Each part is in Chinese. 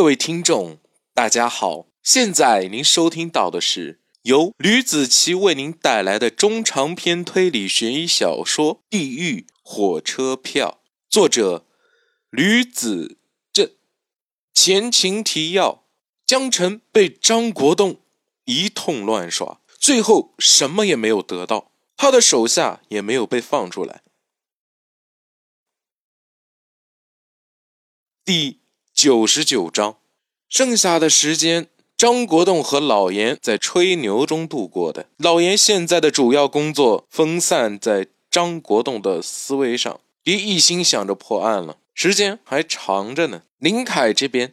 各位听众，大家好，现在您收听到的是由吕子奇为您带来的中长篇推理悬疑小说《地狱火车票》，作者吕子正。前情提要：江澄被张国栋一通乱耍，最后什么也没有得到，他的手下也没有被放出来。第九十九章，剩下的时间，张国栋和老严在吹牛中度过的。老严现在的主要工作分散在张国栋的思维上，别一心想着破案了，时间还长着呢。林凯这边，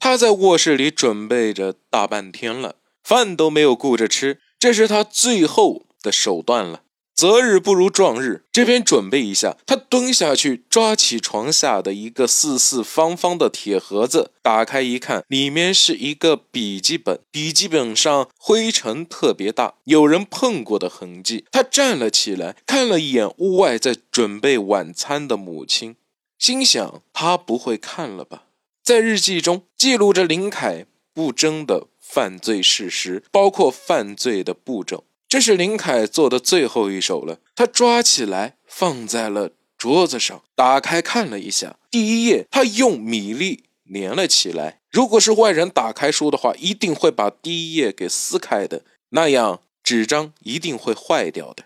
他在卧室里准备着大半天了，饭都没有顾着吃，这是他最后的手段了。择日不如撞日，这边准备一下。他蹲下去，抓起床下的一个四四方方的铁盒子，打开一看，里面是一个笔记本。笔记本上灰尘特别大，有人碰过的痕迹。他站了起来，看了一眼屋外在准备晚餐的母亲，心想：他不会看了吧？在日记中记录着林凯不争的犯罪事实，包括犯罪的步骤。这是林凯做的最后一手了，他抓起来放在了桌子上，打开看了一下，第一页他用米粒粘了起来。如果是外人打开书的话，一定会把第一页给撕开的，那样纸张一定会坏掉的。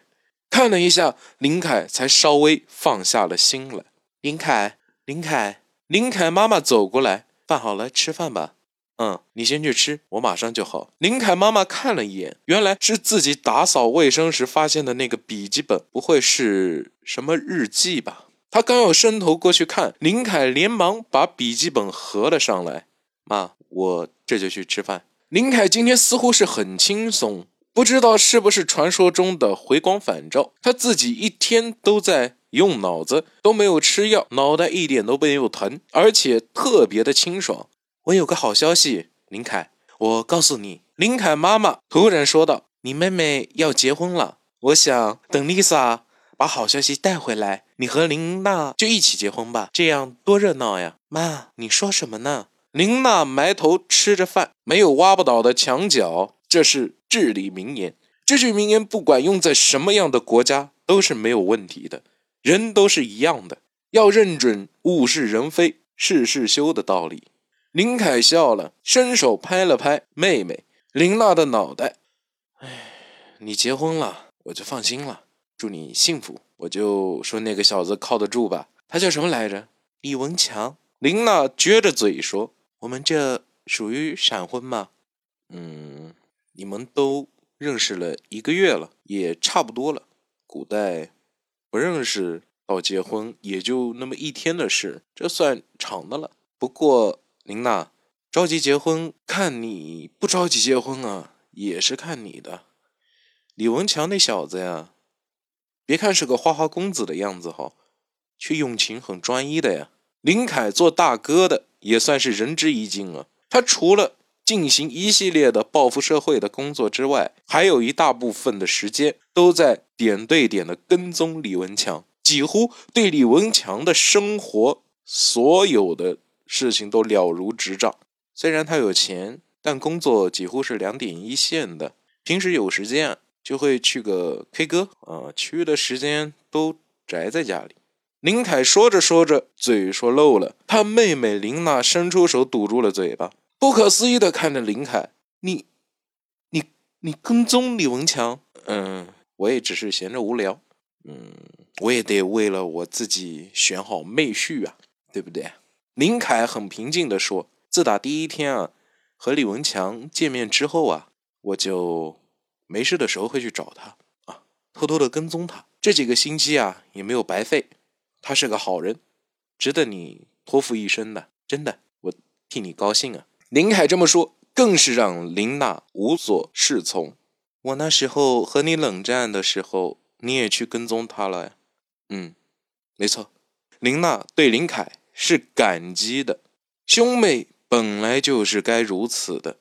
看了一下，林凯才稍微放下了心来。林凯，林凯，林凯妈妈走过来，饭好了，吃饭吧。嗯，你先去吃，我马上就好。林凯妈妈看了一眼，原来是自己打扫卫生时发现的那个笔记本，不会是什么日记吧？他刚要伸头过去看，林凯连忙把笔记本合了上来。妈，我这就去吃饭。林凯今天似乎是很轻松，不知道是不是传说中的回光返照，他自己一天都在用脑子，都没有吃药，脑袋一点都没有疼，而且特别的清爽。我有个好消息，林凯，我告诉你，林凯妈妈突然说道：“你妹妹要结婚了，我想等丽萨把好消息带回来，你和林娜就一起结婚吧，这样多热闹呀！”妈，你说什么呢？林娜埋头吃着饭，没有挖不倒的墙角，这是至理名言。这句名言不管用在什么样的国家都是没有问题的，人都是一样的，要认准物是人非、事事休的道理。林凯笑了，伸手拍了拍妹妹林娜的脑袋。哎，你结婚了，我就放心了。祝你幸福。我就说那个小子靠得住吧。他叫什么来着？李文强。林娜撅着嘴说：“我们这属于闪婚吗？”嗯，你们都认识了一个月了，也差不多了。古代不认识到结婚也就那么一天的事，这算长的了。不过。林娜，着急结婚，看你不着急结婚啊，也是看你的。李文强那小子呀，别看是个花花公子的样子哈，却用情很专一的呀。林凯做大哥的也算是仁至义尽了。他除了进行一系列的报复社会的工作之外，还有一大部分的时间都在点对点的跟踪李文强，几乎对李文强的生活所有的。事情都了如指掌。虽然他有钱，但工作几乎是两点一线的。平时有时间就会去个 K 歌啊，其余的时间都宅在家里。林凯说着说着，嘴说漏了。他妹妹林娜伸出手堵住了嘴巴，不可思议的看着林凯：“你、你、你跟踪李文强？嗯，我也只是闲着无聊。嗯，我也得为了我自己选好妹婿啊，对不对？”林凯很平静地说：“自打第一天啊，和李文强见面之后啊，我就没事的时候会去找他啊，偷偷的跟踪他。这几个星期啊，也没有白费。他是个好人，值得你托付一生的。真的，我替你高兴啊。”林凯这么说，更是让林娜无所适从。我那时候和你冷战的时候，你也去跟踪他了？嗯，没错。林娜对林凯。是感激的，兄妹本来就是该如此的。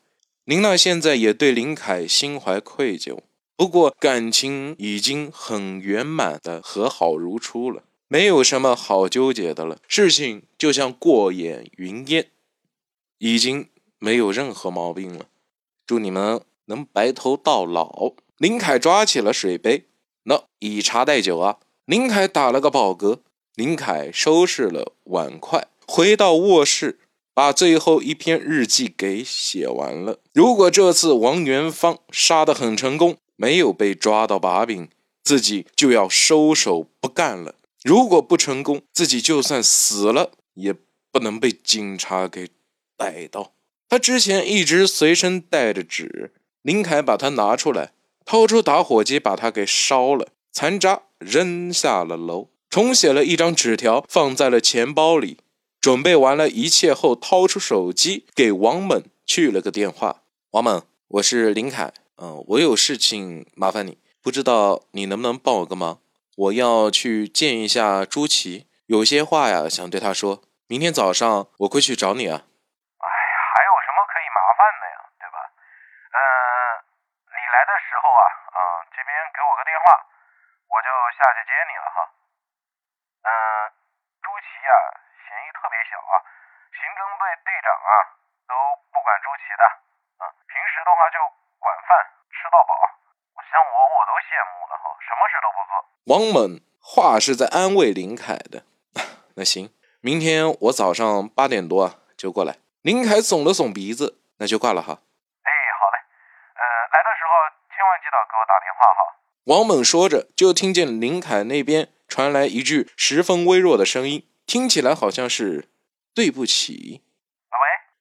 林娜现在也对林凯心怀愧疚，不过感情已经很圆满的和好如初了，没有什么好纠结的了。事情就像过眼云烟。已经没有任何毛病了。祝你们能白头到老。林凯抓起了水杯，那以茶代酒啊。林凯打了个饱嗝。林凯收拾了碗筷，回到卧室，把最后一篇日记给写完了。如果这次王元芳杀得很成功，没有被抓到把柄，自己就要收手不干了。如果不成功，自己就算死了，也不能被警察给逮到。他之前一直随身带着纸，林凯把它拿出来，掏出打火机把它给烧了，残渣扔下了楼。重写了一张纸条，放在了钱包里。准备完了一切后，掏出手机给王猛去了个电话。王猛，我是林凯，嗯，我有事情麻烦你，不知道你能不能帮我个忙？我要去见一下朱琪，有些话呀想对他说。明天早上我会去找你啊。哎，还有什么可以麻烦的呀，对吧？嗯，你来的时候啊，嗯，这边给我个电话，我就下去接你了哈。嗯，朱琪呀，嫌疑特别小啊，刑侦队队长啊都不管周琦的，啊，平时的话就管饭吃到饱，像我我都羡慕了哈，什么事都不做。王猛话是在安慰林凯的，那行，明天我早上八点多就过来。林凯耸了耸鼻子，那就挂了哈。哎，好嘞，嗯，来的时候千万记得给我打电话哈。王猛说着，就听见林凯那边。传来一句十分微弱的声音，听起来好像是“对不起”。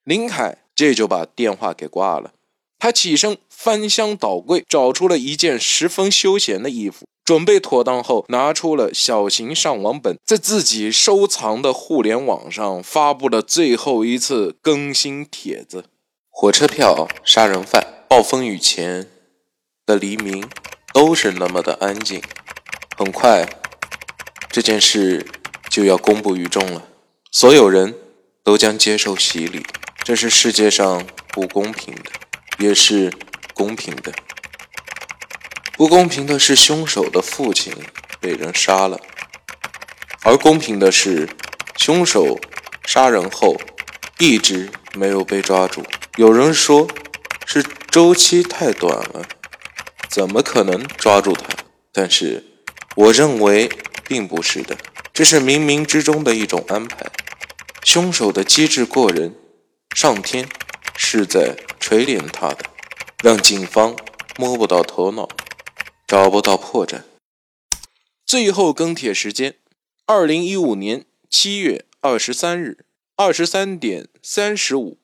林凯这就把电话给挂了。他起身翻箱倒柜，找出了一件十分休闲的衣服，准备妥当后，拿出了小型上网本，在自己收藏的互联网上发布了最后一次更新帖子：火车票、杀人犯、暴风雨前的黎明，都是那么的安静。很快。这件事就要公布于众了，所有人都将接受洗礼。这是世界上不公平的，也是公平的。不公平的是凶手的父亲被人杀了，而公平的是凶手杀人后一直没有被抓住。有人说是周期太短了，怎么可能抓住他？但是我认为。并不是的，这是冥冥之中的一种安排。凶手的机智过人，上天是在锤炼他的，让警方摸不到头脑，找不到破绽。最后更帖时间：二零一五年七月二十三日二十三点三十五。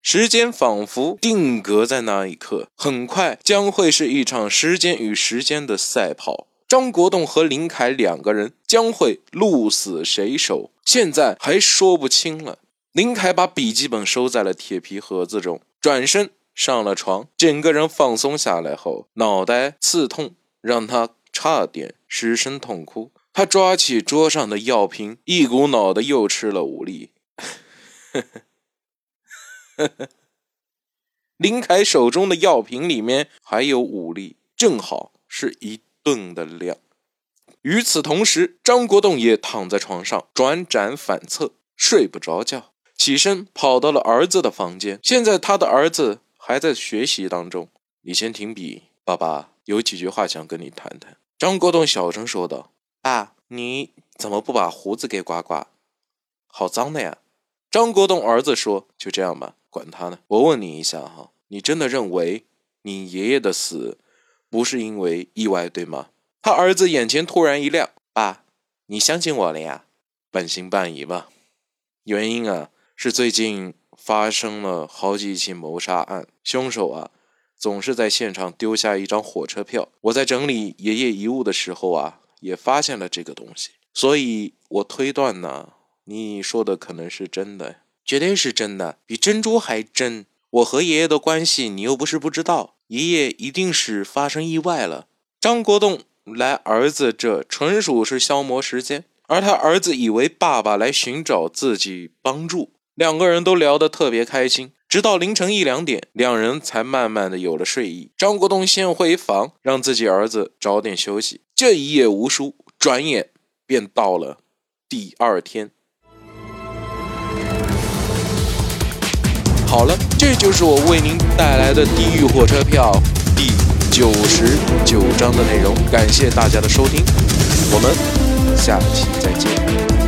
时间仿佛定格在那一刻，很快将会是一场时间与时间的赛跑。张国栋和林凯两个人将会鹿死谁手，现在还说不清了。林凯把笔记本收在了铁皮盒子中，转身上了床，整个人放松下来后，脑袋刺痛，让他差点失声痛哭。他抓起桌上的药瓶，一股脑的又吃了五粒。林凯手中的药瓶里面还有五粒，正好是一。顿的量。与此同时，张国栋也躺在床上转辗反侧，睡不着觉。起身跑到了儿子的房间。现在他的儿子还在学习当中。你先停笔，爸爸有几句话想跟你谈谈。张国栋小声说道：“爸，你怎么不把胡子给刮刮？好脏的呀！”张国栋儿子说：“就这样吧，管他呢。我问你一下哈，你真的认为你爷爷的死？”不是因为意外，对吗？他儿子眼前突然一亮，爸，你相信我了呀？半信半疑吧。原因啊，是最近发生了好几起谋杀案，凶手啊，总是在现场丢下一张火车票。我在整理爷爷遗物的时候啊，也发现了这个东西，所以我推断呢，你说的可能是真的，绝对是真的，比珍珠还真。我和爷爷的关系，你又不是不知道。爷爷一定是发生意外了。张国栋来儿子这纯属是消磨时间，而他儿子以为爸爸来寻找自己帮助，两个人都聊得特别开心，直到凌晨一两点，两人才慢慢的有了睡意。张国栋先回房，让自己儿子早点休息。这一夜无书，转眼便到了第二天。好了，这就是我为您带来的《地狱火车票》第九十九章的内容。感谢大家的收听，我们下期再见。